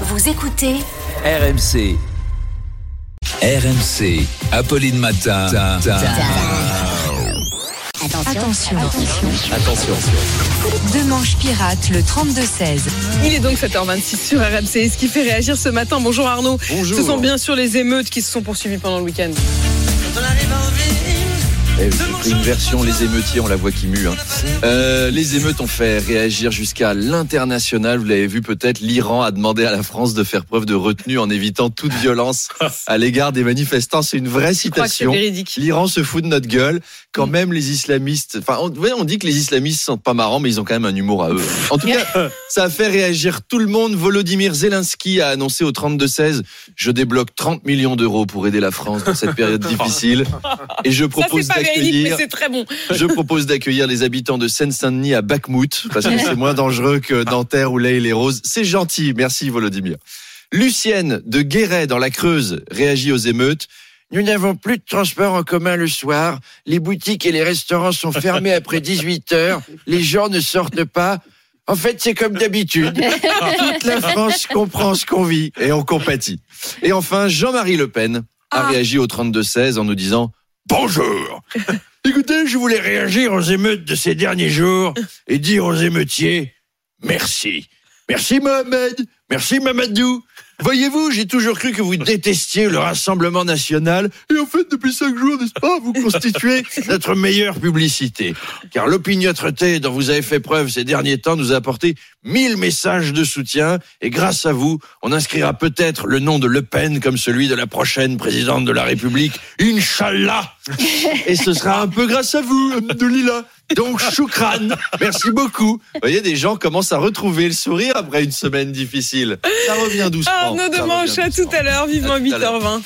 Vous écoutez RMC. RMC. Apolline Matin. Attention, attention. Attention. Deux manches pirates, le 32-16. Il est donc 7h26 sur RMC. Et ce qui fait réagir ce matin, bonjour Arnaud. Bonjour. Ce sont bien sûr les émeutes qui se sont poursuivies pendant le week-end. Eh, j'ai pris une version Les émeutiers, on la voit qui mue. hein. Euh, les émeutes ont fait réagir jusqu'à l'international. Vous l'avez vu peut-être, l'Iran a demandé à la France de faire preuve de retenue en évitant toute violence à l'égard des manifestants. C'est une vraie citation. véridique. L'Iran se fout de notre gueule quand même les islamistes. Enfin, on, on dit que les islamistes sont pas marrants, mais ils ont quand même un humour à eux. En tout cas, ça a fait réagir tout le monde. Volodymyr Zelensky a annoncé au 32-16 Je débloque 30 millions d'euros pour aider la France dans cette période difficile. Et je Ça, propose c'est mais c'est très bon. Je propose d'accueillir les habitants de Seine-Saint-Denis à Bakhmout, parce que c'est moins dangereux que Nanterre ou les Roses. C'est gentil, merci Volodymyr. Lucienne de Guéret dans la Creuse réagit aux émeutes. Nous n'avons plus de transport en commun le soir. Les boutiques et les restaurants sont fermés après 18 heures. Les gens ne sortent pas. En fait, c'est comme d'habitude. Toute la France comprend ce qu'on vit et on compatit. Et enfin, Jean-Marie Le Pen a Ah. réagi au 32-16 en nous disant Bonjour Écoutez, je voulais réagir aux émeutes de ces derniers jours et dire aux émeutiers merci. Merci Mohamed, merci Mamadou. Voyez-vous, j'ai toujours cru que vous détestiez le Rassemblement national et en fait, depuis cinq jours, n'est-ce pas, vous constituez notre meilleure publicité. Car l'opiniâtreté dont vous avez fait preuve ces derniers temps nous a apporté mille messages de soutien et grâce à vous, on inscrira peut-être le nom de Le Pen comme celui de la prochaine présidente de la République, Inch'Allah. Et ce sera un peu grâce à vous, Abdelila. Donc, choukran. Merci beaucoup. Vous voyez, des gens commencent à retrouver le sourire après une semaine difficile. Ça revient doucement. Arnaud de Manche, à tout à l'heure, vivement À tout à l'heure. 8h20.